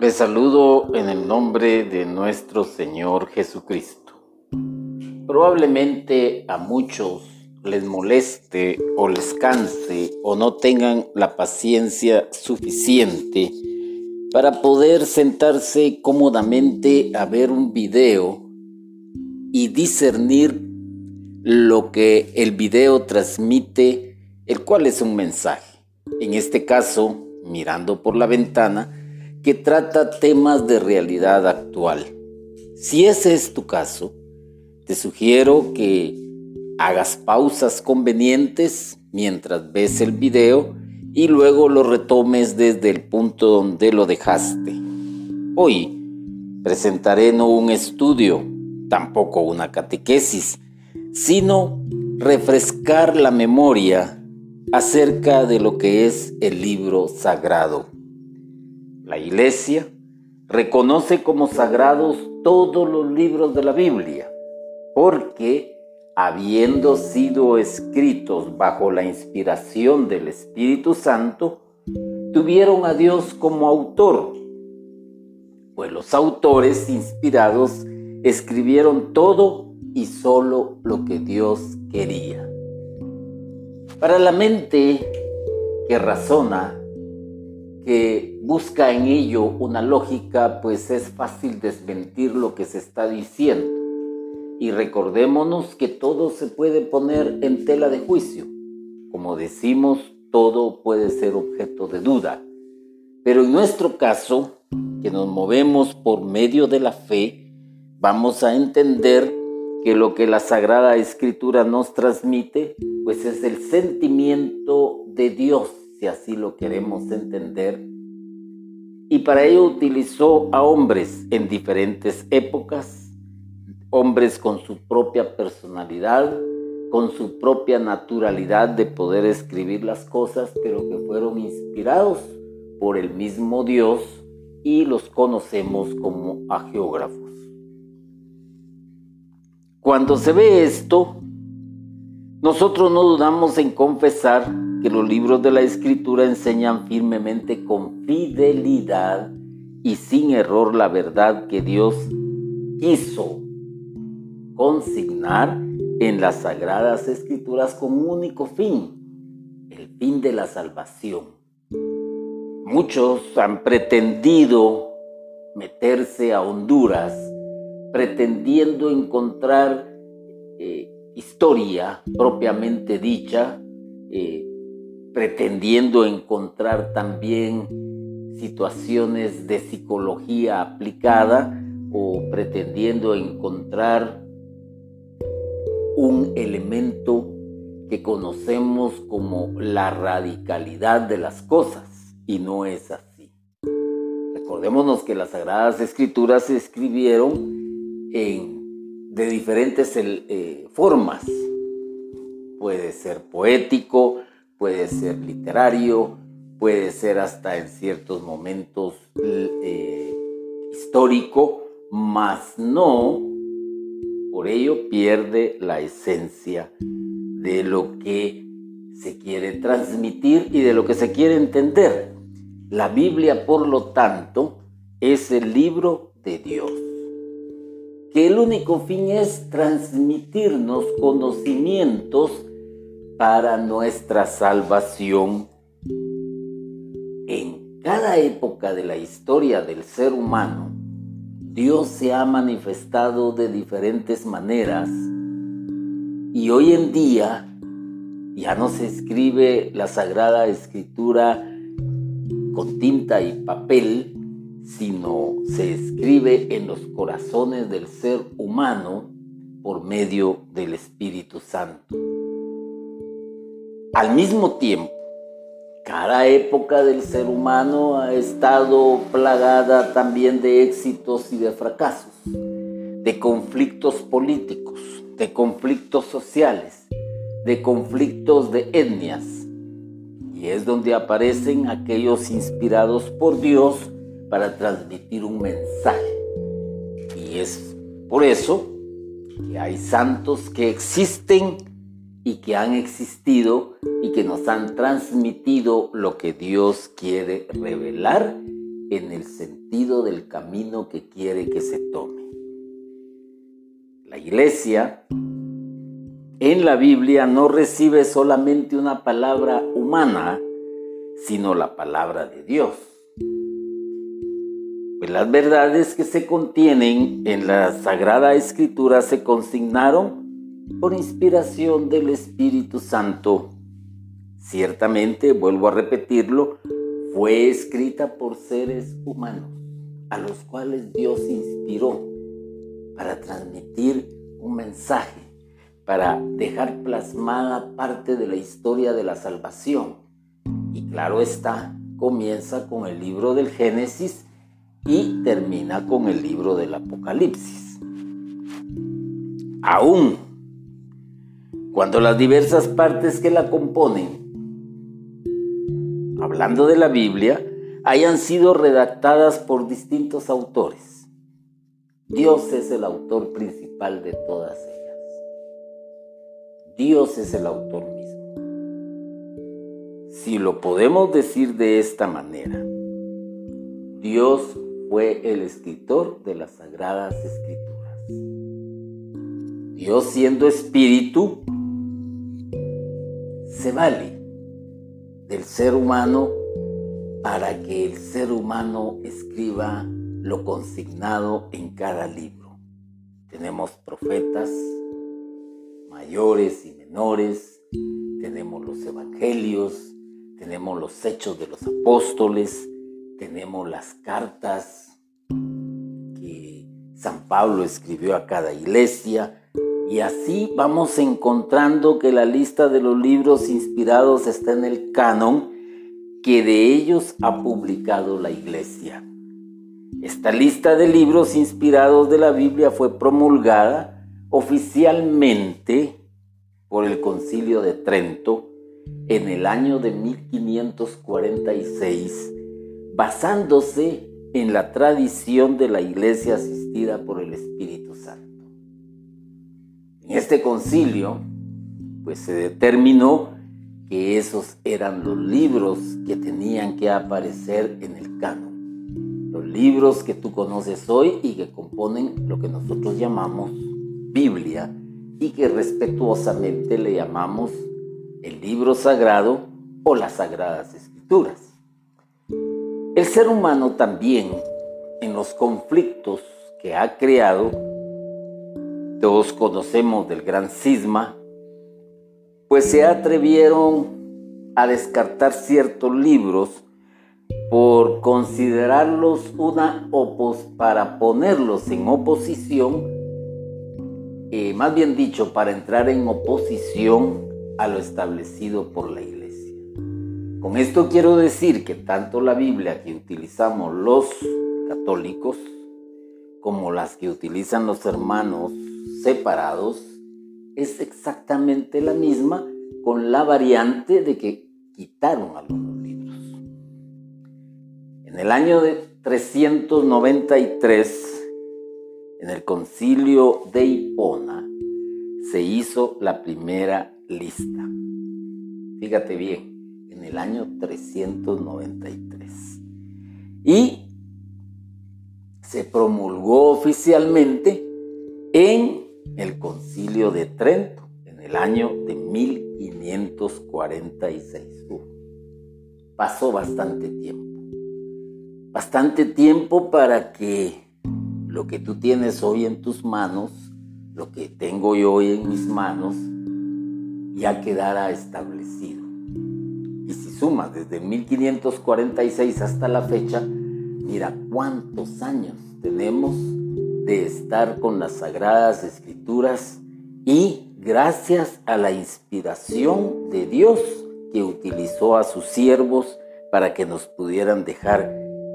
Les saludo en el nombre de nuestro Señor Jesucristo. Probablemente a muchos les moleste o les canse o no tengan la paciencia suficiente para poder sentarse cómodamente a ver un video y discernir lo que el video transmite, el cual es un mensaje. En este caso, mirando por la ventana, que trata temas de realidad actual. Si ese es tu caso, te sugiero que hagas pausas convenientes mientras ves el video y luego lo retomes desde el punto donde lo dejaste. Hoy presentaré no un estudio, tampoco una catequesis, sino refrescar la memoria acerca de lo que es el libro sagrado. La Iglesia reconoce como sagrados todos los libros de la Biblia, porque habiendo sido escritos bajo la inspiración del Espíritu Santo, tuvieron a Dios como autor, pues los autores inspirados escribieron todo y solo lo que Dios quería. Para la mente que razona, que busca en ello una lógica, pues es fácil desmentir lo que se está diciendo. Y recordémonos que todo se puede poner en tela de juicio. Como decimos, todo puede ser objeto de duda. Pero en nuestro caso, que nos movemos por medio de la fe, vamos a entender que lo que la Sagrada Escritura nos transmite, pues es el sentimiento de Dios si así lo queremos entender. Y para ello utilizó a hombres en diferentes épocas, hombres con su propia personalidad, con su propia naturalidad de poder escribir las cosas, pero que fueron inspirados por el mismo Dios y los conocemos como agiógrafos. Cuando se ve esto, nosotros no dudamos en confesar que los libros de la Escritura enseñan firmemente con fidelidad y sin error la verdad que Dios quiso consignar en las sagradas escrituras con un único fin, el fin de la salvación. Muchos han pretendido meterse a Honduras pretendiendo encontrar eh, historia propiamente dicha, eh, pretendiendo encontrar también situaciones de psicología aplicada o pretendiendo encontrar un elemento que conocemos como la radicalidad de las cosas y no es así. Recordémonos que las Sagradas Escrituras se escribieron en de diferentes eh, formas. Puede ser poético, puede ser literario, puede ser hasta en ciertos momentos eh, histórico, mas no, por ello pierde la esencia de lo que se quiere transmitir y de lo que se quiere entender. La Biblia, por lo tanto, es el libro de Dios que el único fin es transmitirnos conocimientos para nuestra salvación. En cada época de la historia del ser humano, Dios se ha manifestado de diferentes maneras y hoy en día ya no se escribe la Sagrada Escritura con tinta y papel, sino se escribe en los corazones del ser humano por medio del Espíritu Santo. Al mismo tiempo, cada época del ser humano ha estado plagada también de éxitos y de fracasos, de conflictos políticos, de conflictos sociales, de conflictos de etnias. Y es donde aparecen aquellos inspirados por Dios para transmitir un mensaje. Y es por eso que hay santos que existen y que han existido y que nos han transmitido lo que Dios quiere revelar en el sentido del camino que quiere que se tome. La iglesia en la Biblia no recibe solamente una palabra humana, sino la palabra de Dios. Pues las verdades que se contienen en la Sagrada Escritura se consignaron por inspiración del Espíritu Santo. Ciertamente, vuelvo a repetirlo, fue escrita por seres humanos, a los cuales Dios inspiró para transmitir un mensaje, para dejar plasmada parte de la historia de la salvación. Y claro está, comienza con el libro del Génesis y termina con el libro del Apocalipsis. Aún cuando las diversas partes que la componen hablando de la Biblia, hayan sido redactadas por distintos autores. Dios es el autor principal de todas ellas. Dios es el autor mismo. Si lo podemos decir de esta manera, Dios fue el escritor de las sagradas escrituras. Dios siendo espíritu, se vale del ser humano para que el ser humano escriba lo consignado en cada libro. Tenemos profetas mayores y menores, tenemos los evangelios, tenemos los hechos de los apóstoles, tenemos las cartas que San Pablo escribió a cada iglesia, y así vamos encontrando que la lista de los libros inspirados está en el canon que de ellos ha publicado la iglesia. Esta lista de libros inspirados de la Biblia fue promulgada oficialmente por el Concilio de Trento en el año de 1546, basándose en la tradición de la iglesia asistida por el Espíritu Santo. En este concilio, pues se determinó que esos eran los libros que tenían que aparecer en el canon. Los libros que tú conoces hoy y que componen lo que nosotros llamamos Biblia y que respetuosamente le llamamos el libro sagrado o las sagradas escrituras. El ser humano también, en los conflictos que ha creado, todos conocemos del gran cisma, pues se atrevieron a descartar ciertos libros por considerarlos una opos para ponerlos en oposición, eh, más bien dicho, para entrar en oposición a lo establecido por la iglesia. Con esto quiero decir que tanto la Biblia que utilizamos los católicos como las que utilizan los hermanos separados es exactamente la misma con la variante de que quitaron algunos libros. En el año de 393, en el concilio de Hipona, se hizo la primera lista. Fíjate bien, en el año 393. Y se promulgó oficialmente en el concilio de Trento en el año de 1546. pasó bastante tiempo. Bastante tiempo para que lo que tú tienes hoy en tus manos, lo que tengo yo hoy en mis manos, ya quedara establecido. Sumas desde 1546 hasta la fecha, mira cuántos años tenemos de estar con las sagradas escrituras y gracias a la inspiración de Dios que utilizó a sus siervos para que nos pudieran dejar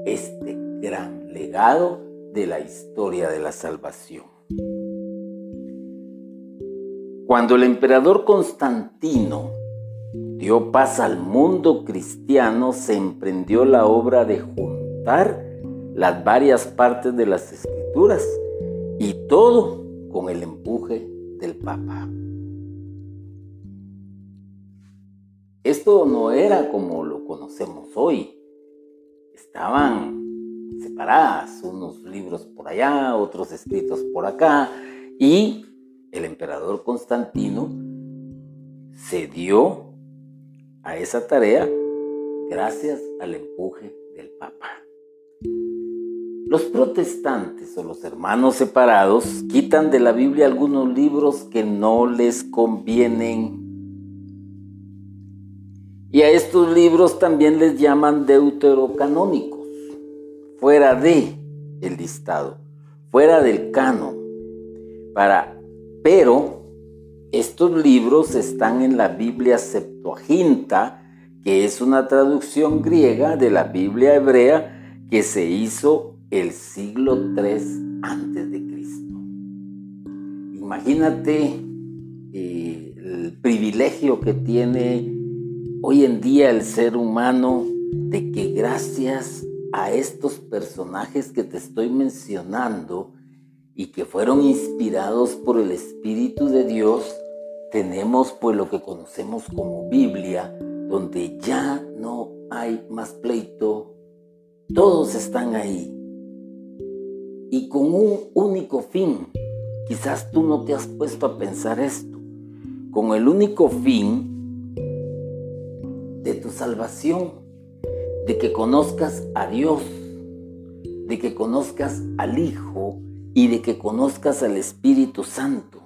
este gran legado de la historia de la salvación. Cuando el emperador Constantino dio paz al mundo cristiano, se emprendió la obra de juntar las varias partes de las escrituras y todo con el empuje del Papa. Esto no era como lo conocemos hoy. Estaban separadas, unos libros por allá, otros escritos por acá, y el emperador Constantino se dio a esa tarea gracias al empuje del Papa. Los protestantes o los hermanos separados quitan de la Biblia algunos libros que no les convienen. Y a estos libros también les llaman deuterocanónicos, fuera de el listado, fuera del canon. Para, pero estos libros están en la Biblia Septuaginta, que es una traducción griega de la Biblia hebrea que se hizo el siglo III antes de Cristo. Imagínate eh, el privilegio que tiene hoy en día el ser humano de que gracias a estos personajes que te estoy mencionando y que fueron inspirados por el Espíritu de Dios, tenemos pues lo que conocemos como Biblia, donde ya no hay más pleito, todos están ahí. Y con un único fin, quizás tú no te has puesto a pensar esto, con el único fin de tu salvación, de que conozcas a Dios, de que conozcas al Hijo. Y de que conozcas al Espíritu Santo.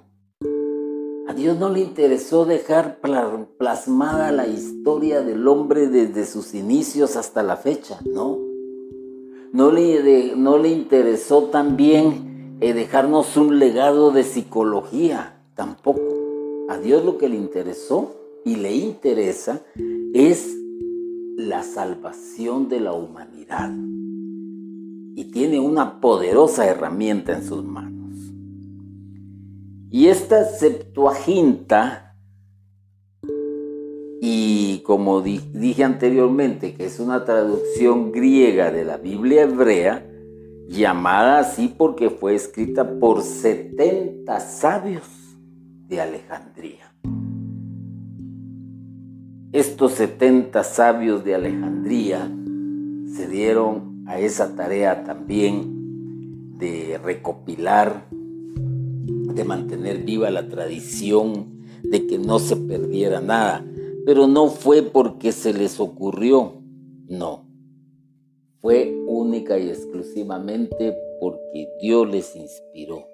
A Dios no le interesó dejar plasmada la historia del hombre desde sus inicios hasta la fecha, ¿no? No le, no le interesó también eh, dejarnos un legado de psicología, tampoco. A Dios lo que le interesó y le interesa es la salvación de la humanidad. Y tiene una poderosa herramienta en sus manos. Y esta Septuaginta, y como dije anteriormente, que es una traducción griega de la Biblia hebrea, llamada así porque fue escrita por 70 sabios de Alejandría. Estos 70 sabios de Alejandría se dieron a esa tarea también de recopilar de mantener viva la tradición, de que no se perdiera nada. Pero no fue porque se les ocurrió, no. Fue única y exclusivamente porque Dios les inspiró.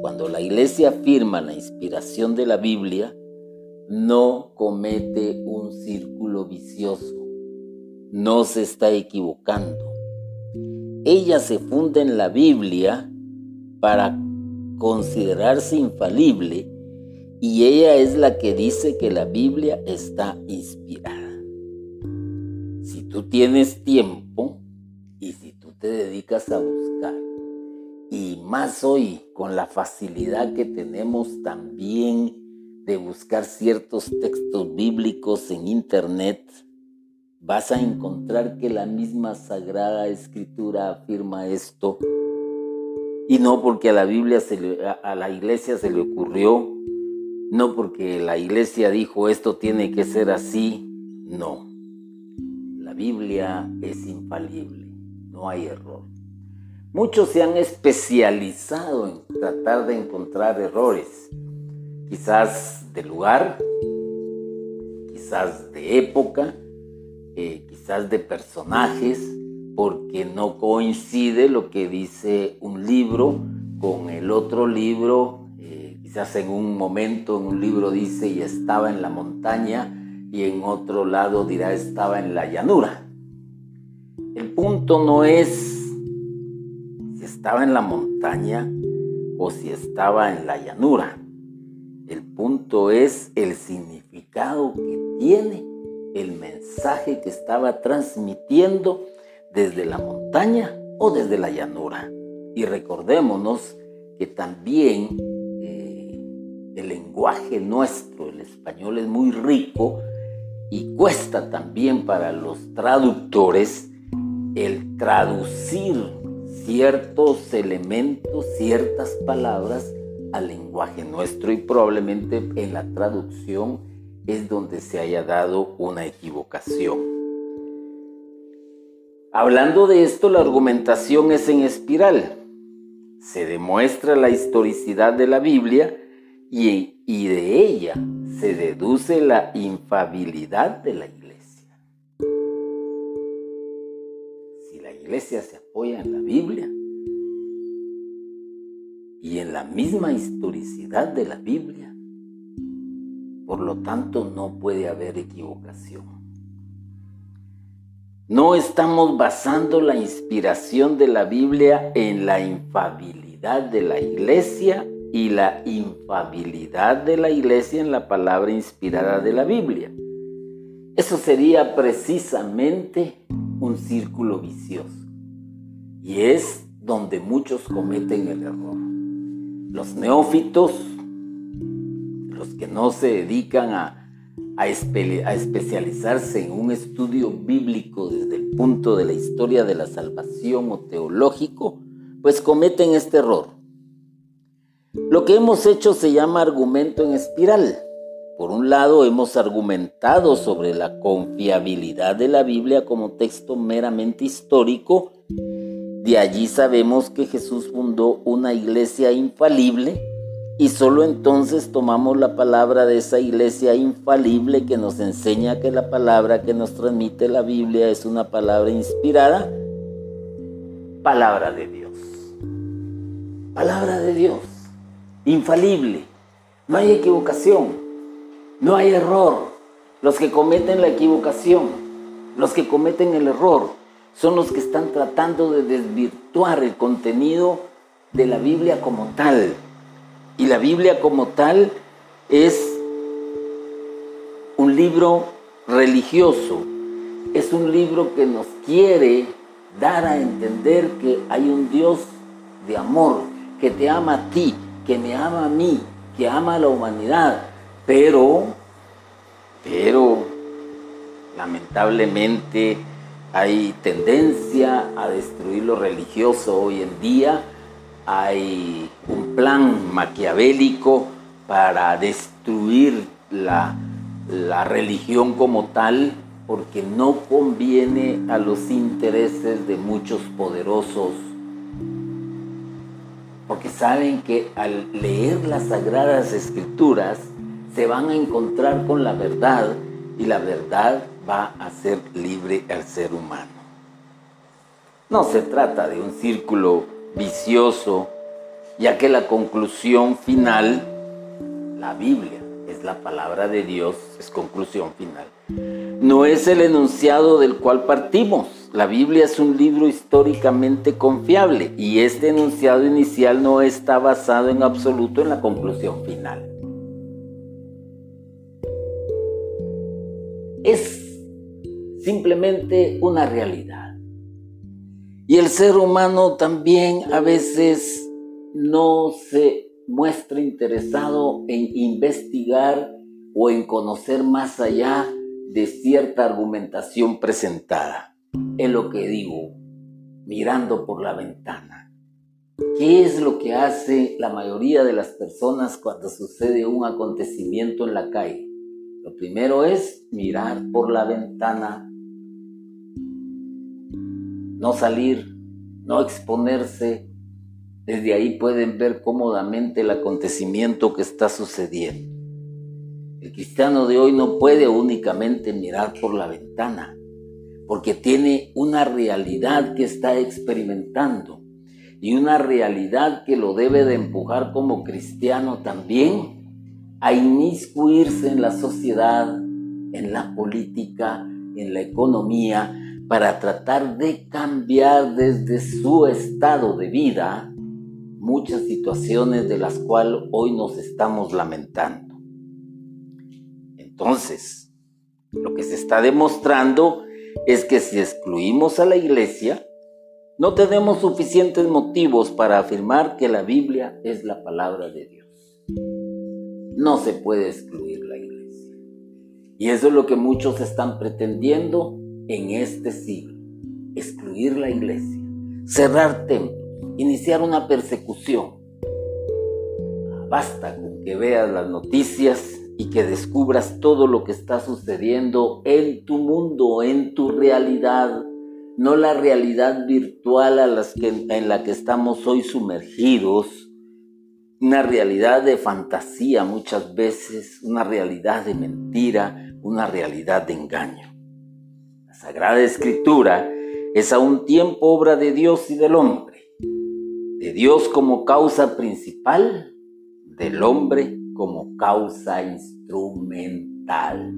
Cuando la iglesia afirma la inspiración de la Biblia, no comete un círculo vicioso, no se está equivocando. Ella se funda en la Biblia para considerarse infalible y ella es la que dice que la Biblia está inspirada. Si tú tienes tiempo y si tú te dedicas a buscar, y más hoy con la facilidad que tenemos también de buscar ciertos textos bíblicos en internet, vas a encontrar que la misma Sagrada Escritura afirma esto y no porque a la Biblia, se a la iglesia se le ocurrió, no porque la iglesia dijo esto tiene que ser así, no. La Biblia es infalible, no hay error. Muchos se han especializado en tratar de encontrar errores, quizás de lugar, quizás de época, eh, quizás de personajes, porque no coincide lo que dice un libro con el otro libro. Eh, quizás en un momento en un libro dice y estaba en la montaña y en otro lado dirá estaba en la llanura. El punto no es si estaba en la montaña o si estaba en la llanura. El punto es el significado que tiene el mensaje que estaba transmitiendo desde la montaña o desde la llanura. Y recordémonos que también eh, el lenguaje nuestro, el español, es muy rico y cuesta también para los traductores el traducir ciertos elementos, ciertas palabras al lenguaje nuestro y probablemente en la traducción es donde se haya dado una equivocación. Hablando de esto, la argumentación es en espiral. Se demuestra la historicidad de la Biblia y, y de ella se deduce la infabilidad de la iglesia. Si la iglesia se apoya en la Biblia y en la misma historicidad de la Biblia, por lo tanto no puede haber equivocación. No estamos basando la inspiración de la Biblia en la infabilidad de la iglesia y la infabilidad de la iglesia en la palabra inspirada de la Biblia. Eso sería precisamente un círculo vicioso. Y es donde muchos cometen el error. Los neófitos, los que no se dedican a a, especializarse en un estudio bíblico desde el punto de la historia de la salvación o teológico, pues cometen este error. Lo que hemos hecho se llama argumento en espiral. Por un lado, hemos argumentado sobre la confiabilidad de la Biblia como texto meramente histórico. De allí sabemos que Jesús fundó una iglesia infalible y solo entonces tomamos la palabra de esa iglesia infalible que nos enseña que la palabra que nos transmite la Biblia es una palabra inspirada, palabra de Dios. Palabra de Dios, infalible. No hay equivocación, no hay error. Los que cometen la equivocación, los que cometen el error, son los que están tratando de desvirtuar el contenido de la Biblia como tal y la Biblia como tal es un libro religioso, es un libro que nos quiere dar a entender que hay un Dios de amor, que te ama a ti, que me ama a mí, que ama a la humanidad, pero, pero, lamentablemente hay tendencia a destruir lo religioso hoy en día, hay un plan maquiavélico para destruir la, religión como tal, porque no conviene a los intereses de muchos poderosos, porque saben que al leer las sagradas escrituras se van a encontrar con la verdad y la verdad va a ser libre al ser humano. No se trata de un círculo vicioso, ya que la conclusión final, la Biblia, es la palabra de Dios, es conclusión final. No es el enunciado del cual partimos. La Biblia es un libro históricamente confiable y este enunciado inicial no está basado en absoluto en la conclusión final. Es simplemente una realidad. Y el ser humano también a veces no se muestra interesado en investigar o en conocer más allá de cierta argumentación presentada. Es lo que digo, mirando por la ventana. ¿Qué es lo que hace la mayoría de las personas cuando sucede un acontecimiento en la calle? Lo primero es mirar por la ventana no salir, no exponerse. Desde ahí pueden ver cómodamente el acontecimiento que está sucediendo. El cristiano de hoy no puede únicamente mirar por la ventana, porque tiene una realidad que está experimentando y una realidad que lo debe de empujar como cristiano también a inmiscuirse en la sociedad, en la política, en la economía, para tratar de cambiar desde su estado de vida muchas situaciones de las cuales hoy nos estamos lamentando. Entonces, lo que se está demostrando es que si excluimos a la iglesia, no tenemos suficientes motivos para afirmar que la Biblia es la palabra de Dios. No se puede excluir la iglesia. Y eso es lo que muchos están pretendiendo en este siglo, excluir la iglesia, cerrar templos, iniciar una persecución. Basta con que veas las noticias y que descubras todo lo que está sucediendo en tu mundo, en tu realidad, no la realidad virtual a las que, en la que estamos hoy sumergidos, una realidad de fantasía muchas veces, una realidad de mentira, una realidad de engaño. Sagrada Escritura es a un tiempo obra de Dios y del hombre, de Dios como causa principal, del hombre como causa instrumental.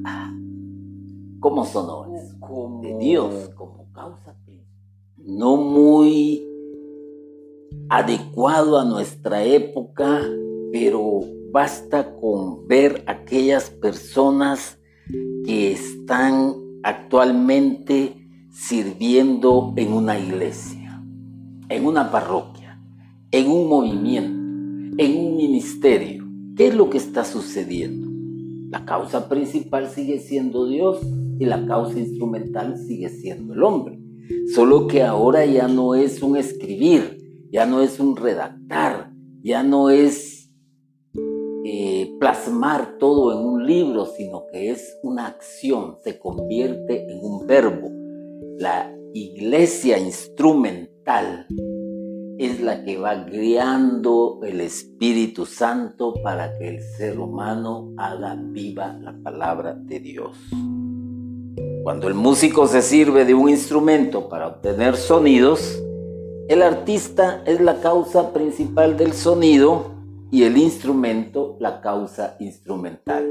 ¿Cómo sonó eso? De Dios como causa principal. No muy adecuado a nuestra época, pero basta con ver aquellas personas que están actualmente sirviendo en una iglesia, en una parroquia, en un movimiento, en un ministerio. ¿Qué es lo que está sucediendo? La causa principal sigue siendo Dios y la causa instrumental sigue siendo el hombre. Solo que ahora ya no es un escribir, ya no es un redactar, ya no es plasmar todo en un libro, sino que es una acción, se convierte en un verbo. La iglesia instrumental es la que va guiando el Espíritu Santo para que el ser humano haga viva la palabra de Dios. Cuando el músico se sirve de un instrumento para obtener sonidos, el artista es la causa principal del sonido y el instrumento la causa instrumental.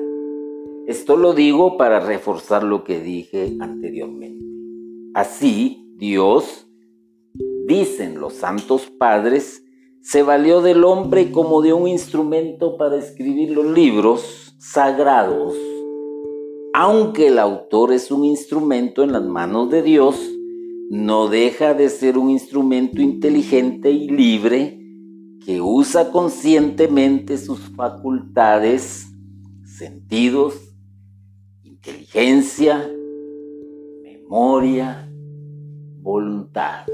Esto lo digo para reforzar lo que dije anteriormente. Así, Dios, dicen los santos padres, se valió del hombre como de un instrumento para escribir los libros sagrados aunque el autor es un instrumento en las manos de Dios, no deja de ser un instrumento inteligente y libre que usa conscientemente sus facultades, sentidos, inteligencia, memoria, voluntad.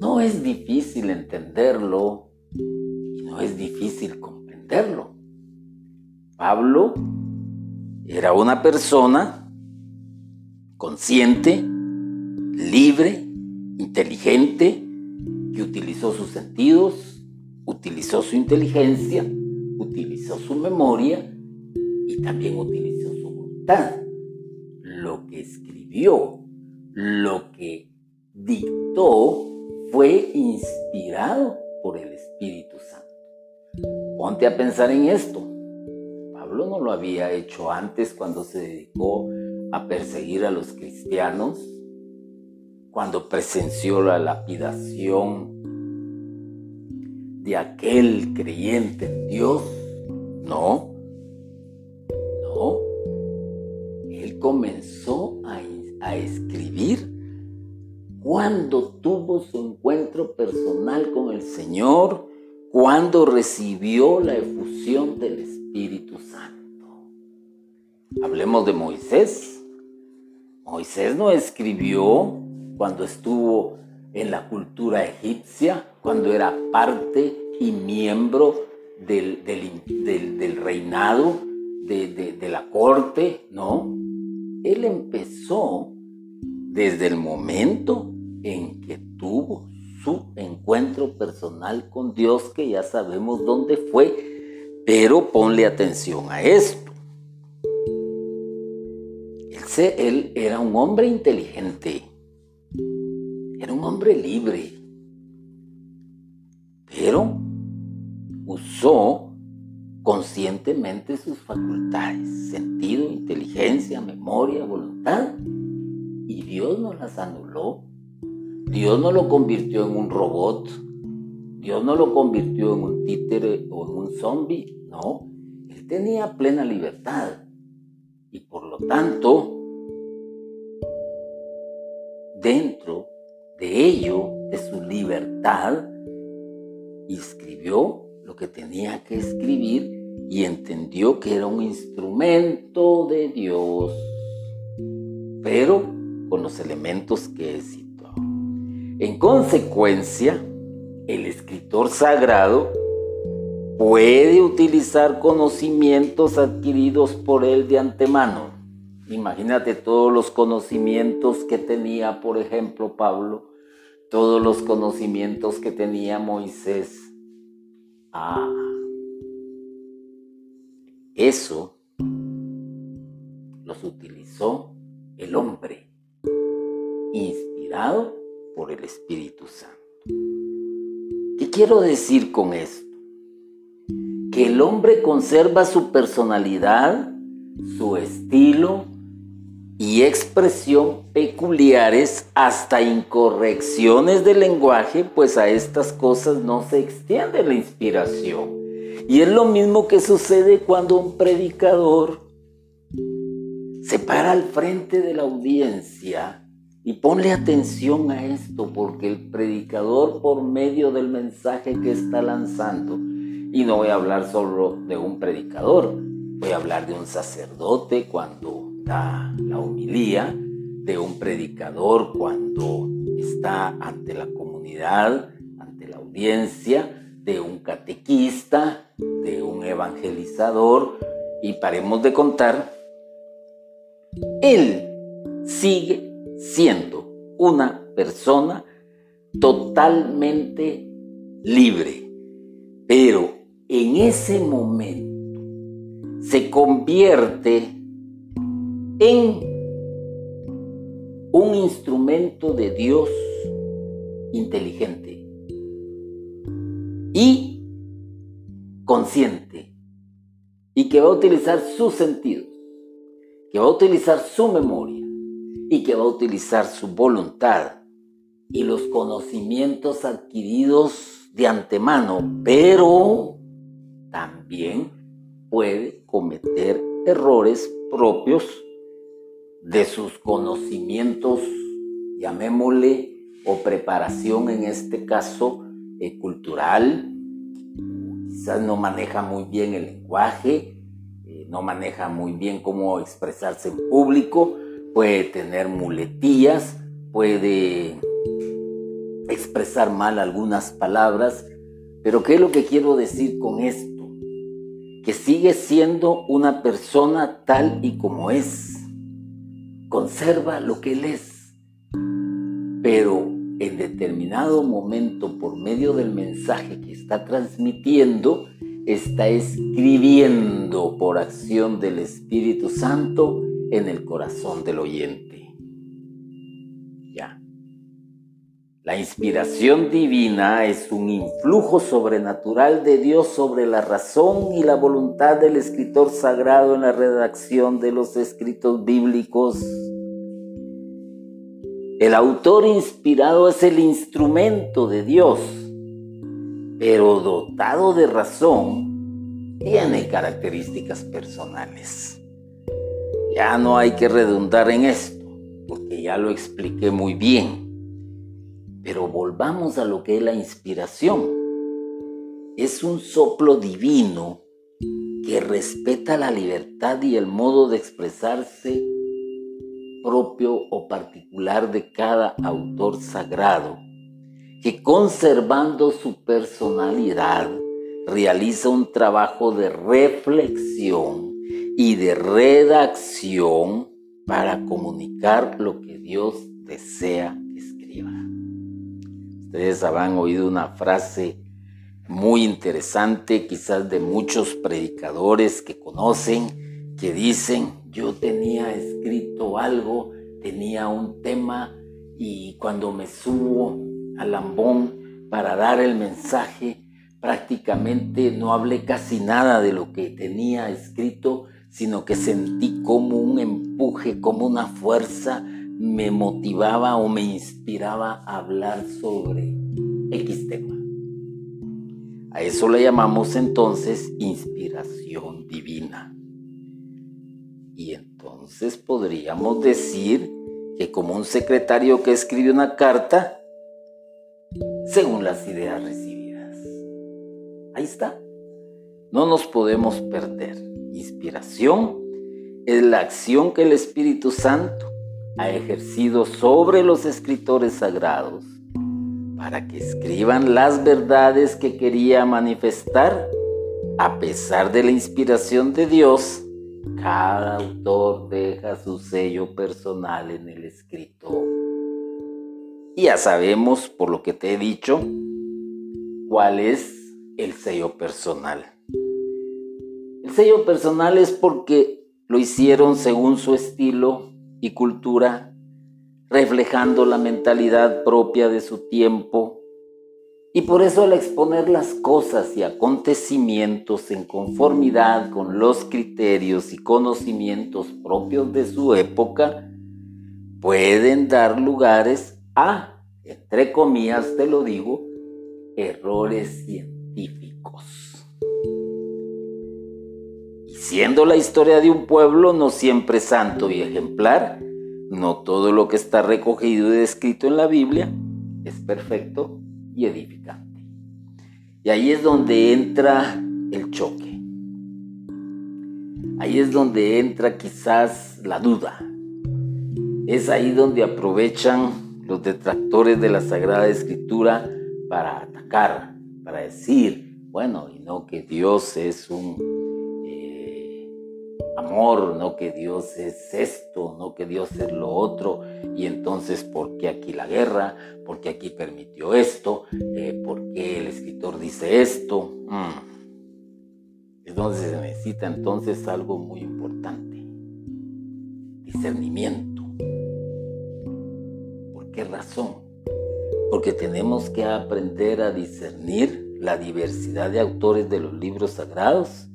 No es difícil entenderlo y no es difícil comprenderlo. Pablo era una persona consciente, libre, inteligente, que utilizó sus sentidos, utilizó su inteligencia, utilizó su memoria y también utilizó su voluntad. Lo que escribió, lo que dictó, fue inspirado por el Espíritu Santo. Ponte a pensar en esto no lo había hecho antes cuando se dedicó a perseguir a los cristianos, cuando presenció la lapidación de aquel creyente en Dios. No, no. Él comenzó a, a escribir cuando tuvo su encuentro personal con el Señor, cuando recibió la efusión del Espíritu Santo. Hablemos de Moisés. Moisés no escribió cuando estuvo en la cultura egipcia, cuando era parte y miembro del, reinado, de, de la corte, no. Él empezó desde el momento en que tuvo su encuentro personal con Dios, que ya sabemos dónde fue, pero ponle atención a esto. Él era un hombre inteligente, era un hombre libre, pero usó conscientemente sus facultades, sentido, inteligencia, memoria, voluntad, y Dios no las anuló Dios no lo convirtió en un robot. Dios no lo convirtió en un títere o en un zombie. No, él tenía plena libertad. Y por lo tanto, dentro de ello, de su libertad, escribió lo que tenía que escribir y entendió que era un instrumento de Dios, pero con los elementos que es en consecuencia, el escritor sagrado puede utilizar conocimientos adquiridos por él de antemano, Imagínate todos los conocimientos que tenía, por ejemplo, Pablo, todos los conocimientos que tenía Moisés. Ah, eso los utilizó el hombre, inspirado por el Espíritu Santo. ¿Qué quiero decir con esto? Que el hombre conserva su personalidad, su estilo y expresión peculiares hasta incorrecciones del lenguaje, pues a estas cosas no se extiende la inspiración. Y es lo mismo que sucede cuando un predicador se para al frente de la audiencia y ponle atención a esto, porque el predicador por medio del mensaje que está lanzando, y no voy a hablar solo de un predicador, voy a hablar de un sacerdote cuando la humilía, de un predicador cuando está ante la comunidad, ante la audiencia, de un catequista, de un evangelizador, y paremos de contar, él sigue siendo una persona totalmente libre, pero en ese momento se convierte en un instrumento de Dios inteligente y consciente y que va a utilizar sus sentidos, que va a utilizar su memoria y que va a utilizar su voluntad y los conocimientos adquiridos de antemano, pero también puede cometer errores propios de sus conocimientos, llamémosle, o preparación en este caso, eh, cultural, quizás no maneja muy bien el lenguaje, eh, no maneja muy bien cómo expresarse en público, puede tener muletillas, puede expresar mal algunas palabras, pero ¿qué es lo que quiero decir con esto? Que sigue siendo una persona tal y como es, conserva lo que él es, pero en determinado momento, por medio del mensaje que está transmitiendo, está escribiendo por acción del Espíritu Santo en el corazón del oyente. La inspiración divina es un influjo sobrenatural de Dios sobre la razón y la voluntad del escritor sagrado en la redacción de los escritos bíblicos el autor inspirado es el instrumento de Dios, pero dotado de razón, tiene características personales. Ya no hay que redundar en esto, porque ya lo expliqué muy bien. Pero volvamos a lo que es la inspiración. Es un soplo divino que respeta la libertad y el modo de expresarse propio o particular de cada autor sagrado, que conservando su personalidad realiza un trabajo de reflexión y de redacción para comunicar lo que Dios desea que escriba. Ustedes habrán oído una frase muy interesante, quizás de muchos predicadores que conocen, que dicen, yo tenía escrito algo, tenía un tema y cuando me subo al lambón para dar el mensaje, prácticamente no hablé casi nada de lo que tenía escrito, sino que sentí como un empuje, como una fuerza me motivaba o me inspiraba a hablar sobre X tema. A eso le llamamos entonces inspiración divina. Y entonces podríamos decir que como un secretario que escribe una carta, según las ideas recibidas. Ahí está. No nos podemos perder. Inspiración es la acción que el Espíritu Santo ha ejercido sobre los escritores sagrados para que escriban las verdades que quería manifestar a pesar de la inspiración de Dios Cada autor deja su sello personal en el escrito. Y ya sabemos, por lo que te he dicho, cuál es el sello personal. El sello personal es porque lo hicieron según su estilo y cultura, reflejando la mentalidad propia de su tiempo y por eso al exponer las cosas y acontecimientos en conformidad con los criterios y conocimientos propios de su época, pueden dar lugares a, entre comillas te lo digo, errores científicos. Siendo la historia de un pueblo no siempre santo y ejemplar, no todo lo que está recogido y descrito en la Biblia es perfecto y edificante. Y ahí es donde entra el choque. Ahí es donde entra quizás la duda. Es ahí donde aprovechan los detractores de la Sagrada Escritura para atacar, para decir, bueno, y no que Dios es un amor, no que Dios es esto, no que Dios es lo otro, y entonces ¿por qué aquí la guerra? ¿Por qué aquí permitió esto? Eh, ¿Por qué el escritor dice esto? Mm. Entonces se necesita entonces algo muy importante, discernimiento. ¿Por qué razón? Porque tenemos que aprender a discernir la diversidad de autores de los libros sagrados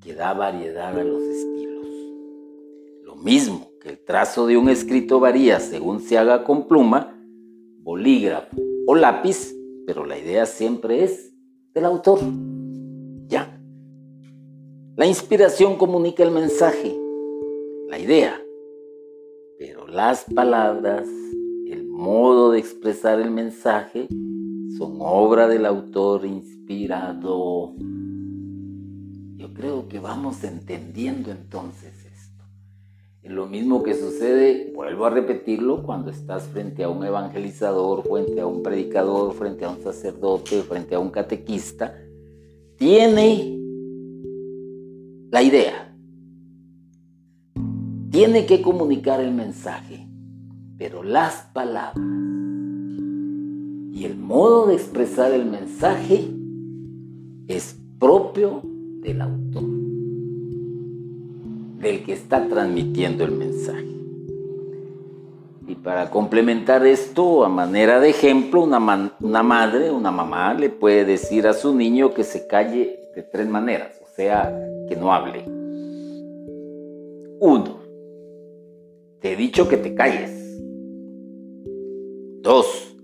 que da variedad a los estilos. Lo mismo que el trazo de un escrito varía según se haga con pluma, bolígrafo o lápiz, pero la idea siempre es del autor. Ya. La inspiración comunica el mensaje, la idea, pero las palabras, el modo de expresar el mensaje, son obra del autor inspirado creo que vamos entendiendo entonces esto. Es lo mismo que sucede, vuelvo a repetirlo, cuando estás frente a un evangelizador, frente a un predicador, frente a un sacerdote, frente a un catequista, tiene la idea, tiene que comunicar el mensaje, pero las palabras y el modo de expresar el mensaje es propio del autor, del que está transmitiendo el mensaje. Y para complementar esto, a manera de ejemplo, una, una madre, una mamá le puede decir a su niño que se calle de tres maneras, o sea, que no hable. Uno, te he dicho que te calles. Dos,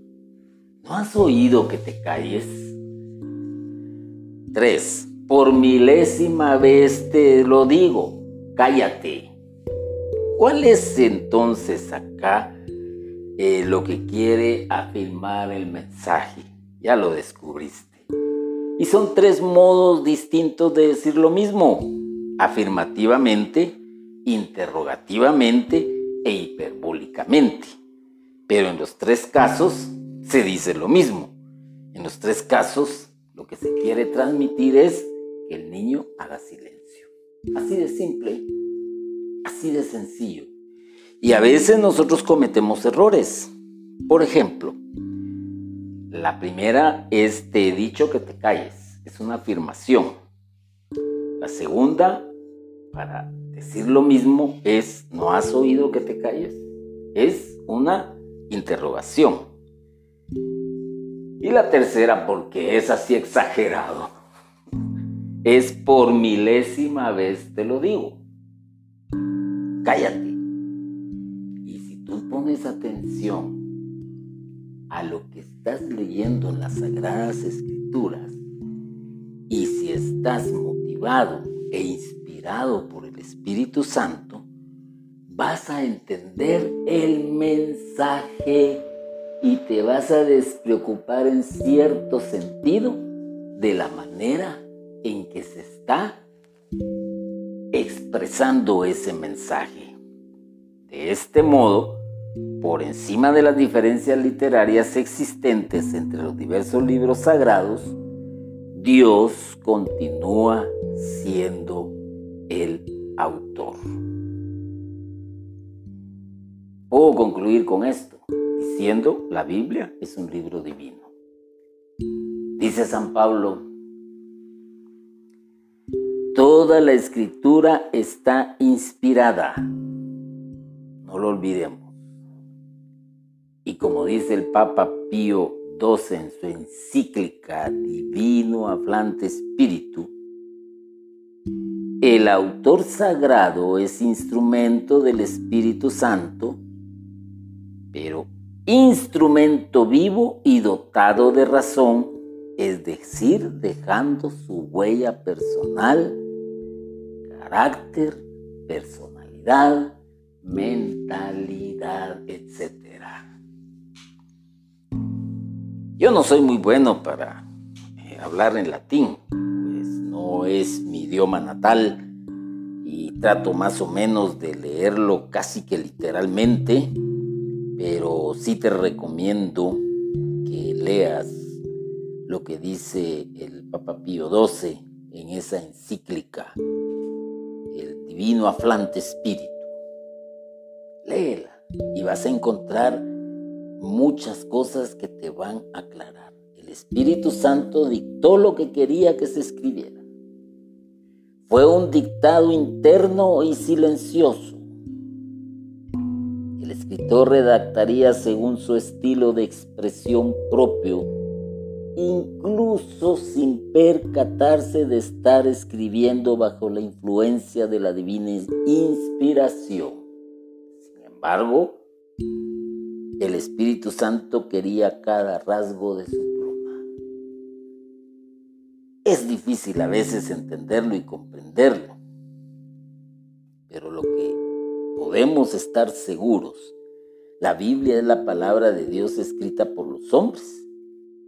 ¿no has oído que te calles? Tres, por milésima vez te lo digo, cállate. ¿Cuál es entonces acá eh, lo que quiere afirmar el mensaje? Ya lo descubriste. Y son tres modos distintos de decir lo mismo. Afirmativamente, interrogativamente e hiperbólicamente. Pero en los tres casos se dice lo mismo. En los tres casos lo que se quiere transmitir es que el niño haga silencio. Así de simple, así de sencillo. Y a veces nosotros cometemos errores. Por ejemplo, la primera es te he dicho que te calles. Es una afirmación. La segunda, para decir lo mismo, es no has oído que te calles. Es una interrogación. Y la tercera, porque es así exagerado, es por milésima vez te lo digo. Cállate. Y si tú pones atención a lo que estás leyendo en las sagradas escrituras y si estás motivado e inspirado por el Espíritu Santo, vas a entender el mensaje y te vas a despreocupar en cierto sentido de la manera en que se está expresando ese mensaje. De este modo, por encima de las diferencias literarias existentes entre los diversos libros sagrados, Dios continúa siendo el autor. Puedo concluir con esto, diciendo la Biblia es un libro divino. Dice San Pablo, toda la escritura está inspirada, no lo olvidemos. Y como dice el Papa Pío XII en su encíclica Divino Hablante Espíritu, el autor sagrado es instrumento del Espíritu Santo, pero instrumento vivo y dotado de razón, es decir, dejando su huella personal, carácter, personalidad, mentalidad, etc. Yo no soy muy bueno para eh, hablar en latín, no es mi idioma natal y trato más o menos de leerlo casi que literalmente, pero sí te recomiendo que leas lo que dice el Papa Pío XII en esa encíclica, Divino Aflante Espíritu. Léela y vas a encontrar muchas cosas que te van a aclarar. El Espíritu Santo dictó lo que quería que se escribiera. Fue un dictado interno y silencioso. El escritor redactaría según su estilo de expresión propio, incluso sin percatarse de estar escribiendo bajo la influencia de la divina inspiración. Sin embargo, el Espíritu Santo quería cada rasgo de su es difícil a veces entenderlo y comprenderlo, pero lo que podemos estar seguros, la Biblia es la palabra de Dios escrita por los hombres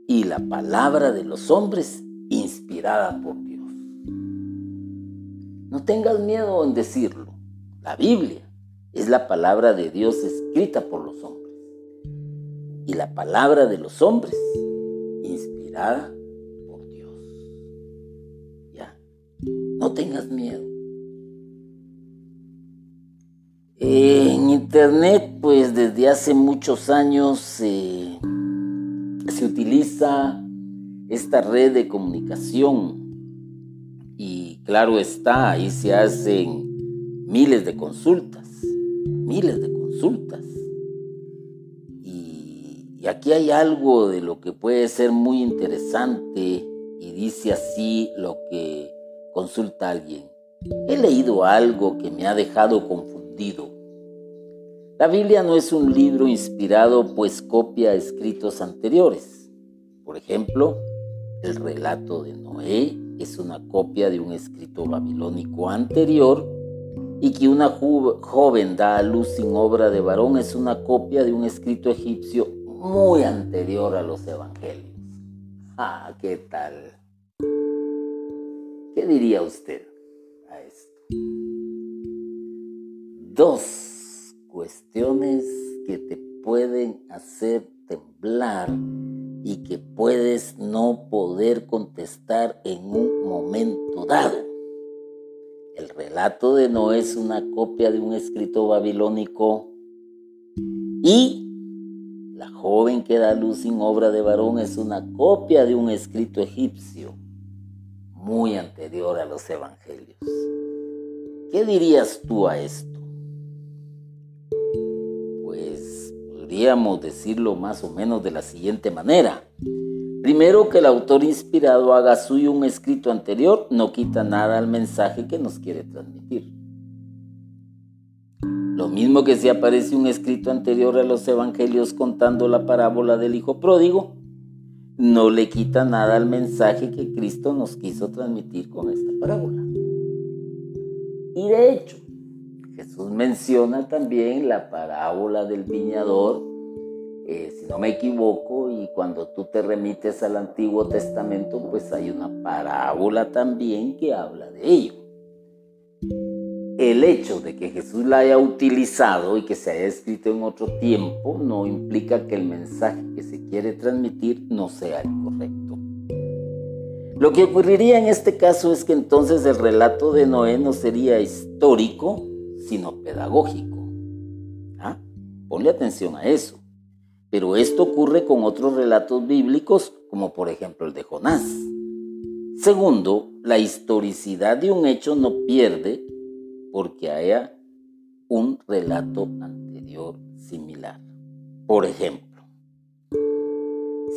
y la palabra de los hombres inspirada por Dios. No tengas miedo en decirlo. La Biblia es la palabra de Dios escrita por los hombres y la palabra de los hombres inspirada No tengas miedo. En Internet, pues desde hace muchos años se utiliza esta red de comunicación y claro está, ahí se hacen miles de consultas, miles de consultas. y aquí hay algo de lo que puede ser muy interesante y dice así lo que consulta alguien. He leído algo que me ha dejado confundido. La Biblia no es un libro inspirado, pues copia escritos anteriores. Por ejemplo, el relato de Noé es una copia de un escrito babilónico anterior y que una joven da a luz sin obra de varón es una copia de un escrito egipcio muy anterior a los evangelios. Ah, ¿qué tal? ¿Qué diría usted a esto? Dos cuestiones que te pueden hacer temblar y que puedes no poder contestar en un momento dado. El relato de Noé es una copia de un escrito babilónico y la joven que da luz sin obra de varón es una copia de un escrito egipcio muy anterior a los evangelios. ¿Qué dirías tú a esto? Podríamos decirlo más o menos de la siguiente manera. Primero que el autor inspirado haga suyo un escrito anterior no quita nada al mensaje que nos quiere transmitir. Lo mismo que si aparece un escrito anterior a los evangelios contando la parábola del hijo pródigo, no le quita nada al mensaje que Cristo nos quiso transmitir con esta parábola. Y de hecho, Jesús menciona también la parábola del viñador, eh, si no me equivoco, y cuando tú te remites al Antiguo Testamento, pues hay una parábola también que habla de ello el hecho de que Jesús la haya utilizado y que se haya escrito en otro tiempo no implica que el mensaje que se quiere transmitir no sea el correcto. Lo que ocurriría en este caso es que entonces el relato de Noé no sería histórico, sino pedagógico. ¿Ah? Ponle atención a eso. Pero esto ocurre con otros relatos bíblicos, como por ejemplo el de Jonás. Segundo, la historicidad de un hecho no pierde porque haya un relato anterior similar. Por ejemplo,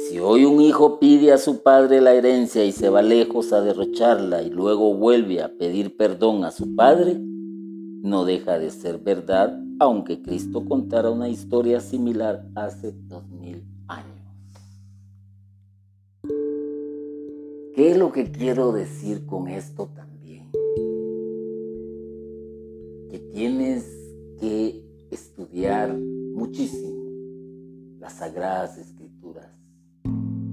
si hoy un hijo pide a su padre la herencia y se va lejos a derrocharla y luego vuelve a pedir perdón a su padre, no deja de ser verdad, aunque Cristo contara una historia similar hace dos mil años. ¿Qué es lo que quiero decir con esto también? Que tienes que estudiar muchísimo las sagradas escrituras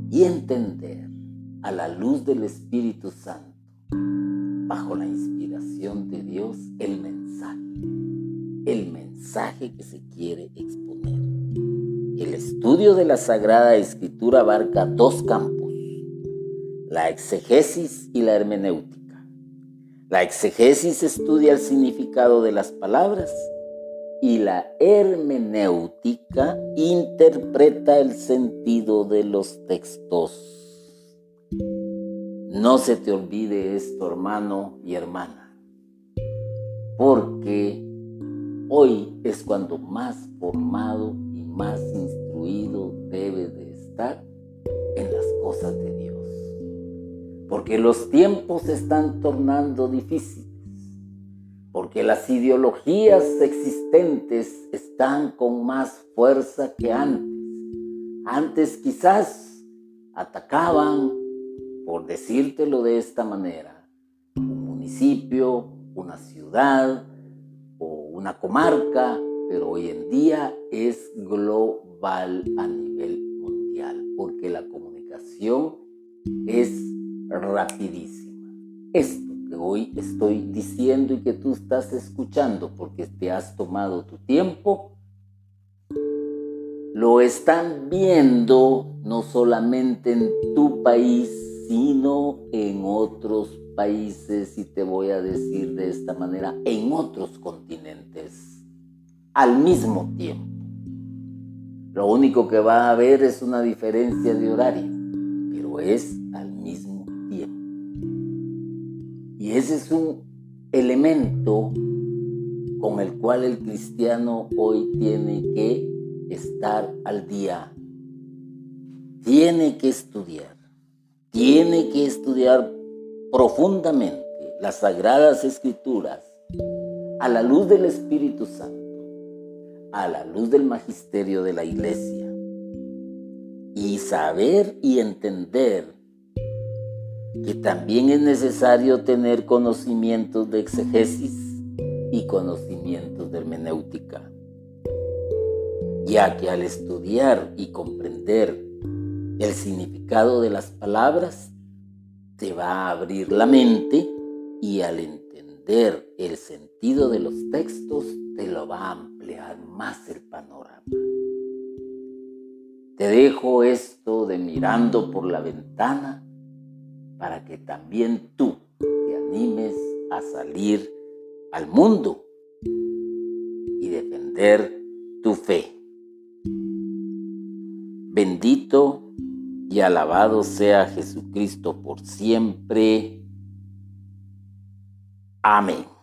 y entender a la luz del Espíritu Santo, bajo la inspiración de Dios, el mensaje, el mensaje que se quiere exponer. El estudio de la Sagrada Escritura abarca dos campos, la exegesis y la hermenéutica. La exegesis estudia el significado de las palabras y la hermenéutica interpreta el sentido de los textos. No se te olvide esto, hermano y hermana, porque hoy es cuando más formado y más instruido debe de estar en las cosas de Dios. Porque los tiempos se están tornando difíciles porque las ideologías existentes están con más fuerza que antes. Antes quizás atacaban, por decírtelo de esta manera, un municipio, una ciudad o una comarca, pero hoy en día es global a nivel mundial, porque la comunicación es rapidísima. Esto que hoy estoy diciendo y que tú estás escuchando porque te has tomado tu tiempo, lo están viendo no solamente en tu país, sino en otros países, y te voy a decir de esta manera, en otros continentes, al mismo tiempo. Lo único que va a haber es una diferencia de horario, pero es al mismo tiempo. Y ese es un elemento con el cual el cristiano hoy tiene que estar al día. Tiene que estudiar, tiene que estudiar profundamente las sagradas escrituras a la luz del Espíritu Santo, a la luz del magisterio de la iglesia y saber y entender que también es necesario tener conocimientos de exegesis y conocimientos de hermenéutica, ya que al estudiar y comprender el significado de las palabras, te va a abrir la mente y al entender el sentido de los textos, te lo va a ampliar más el panorama. Te dejo esto de mirando por la ventana para que también tú te animes a salir al mundo y defender tu fe. Bendito y alabado sea Jesucristo por siempre. Amén.